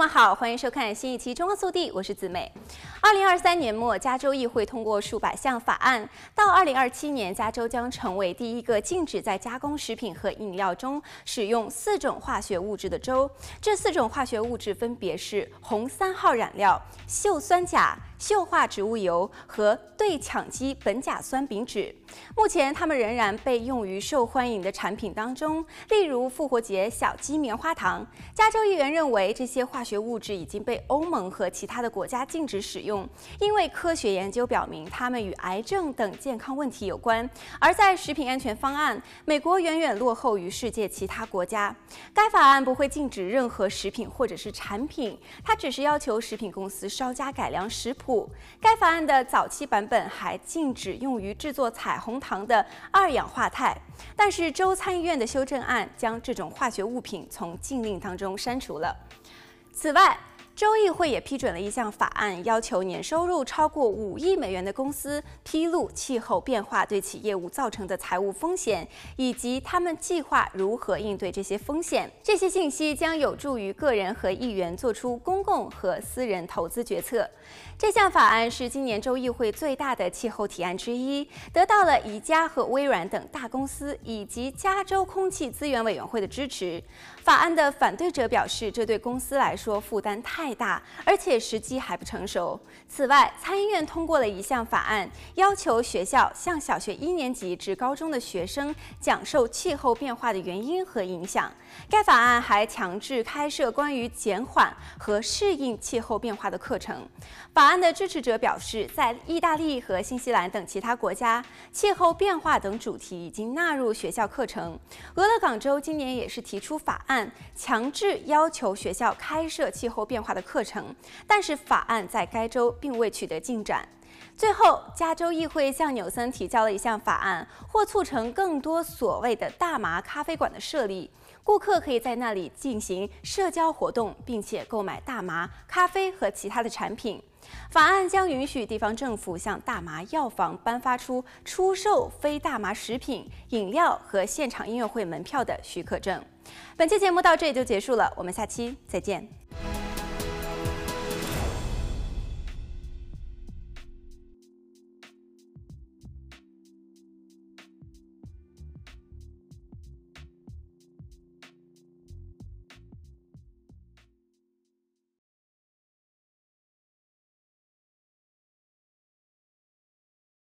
朋友们好，欢迎收看新一期《中国速递》，我是子美。二零二三年末，加州议会通过数百项法案，到二零二七年，加州将成为第一个禁止在加工食品和饮料中使用四种化学物质的州。这四种化学物质分别是红三号染料、溴酸钾。溴化植物油和对羟基苯甲酸丙酯，目前它们仍然被用于受欢迎的产品当中，例如复活节小鸡棉花糖。加州议员认为这些化学物质已经被欧盟和其他的国家禁止使用，因为科学研究表明它们与癌症等健康问题有关。而在食品安全方案，美国远远落后于世界其他国家。该法案不会禁止任何食品或者是产品，它只是要求食品公司稍加改良食谱。该法案的早期版本还禁止用于制作彩虹糖的二氧化钛，但是州参议院的修正案将这种化学物品从禁令当中删除了。此外，州议会也批准了一项法案，要求年收入超过五亿美元的公司披露气候变化对其业务造成的财务风险，以及他们计划如何应对这些风险。这些信息将有助于个人和议员做出公和私人投资决策。这项法案是今年州议会最大的气候提案之一，得到了宜家和微软等大公司以及加州空气资源委员会的支持。法案的反对者表示，这对公司来说负担太大，而且时机还不成熟。此外，参议院通过了一项法案，要求学校向小学一年级至高中的学生讲授气候变化的原因和影响。该法案还强制开设关于减缓和适应气候变化的课程。法案的支持者表示，在意大利和新西兰等其他国家，气候变化等主题已经纳入学校课程。俄勒冈州今年也是提出法案，强制要求学校开设气候变化的课程，但是法案在该州并未取得进展。最后，加州议会向纽森提交了一项法案，或促成更多所谓的大麻咖啡馆的设立。顾客可以在那里进行社交活动，并且购买大麻、咖啡和其他的产品。法案将允许地方政府向大麻药房颁发出出售非大麻食品、饮料和现场音乐会门票的许可证。本期节目到这里就结束了，我们下期再见。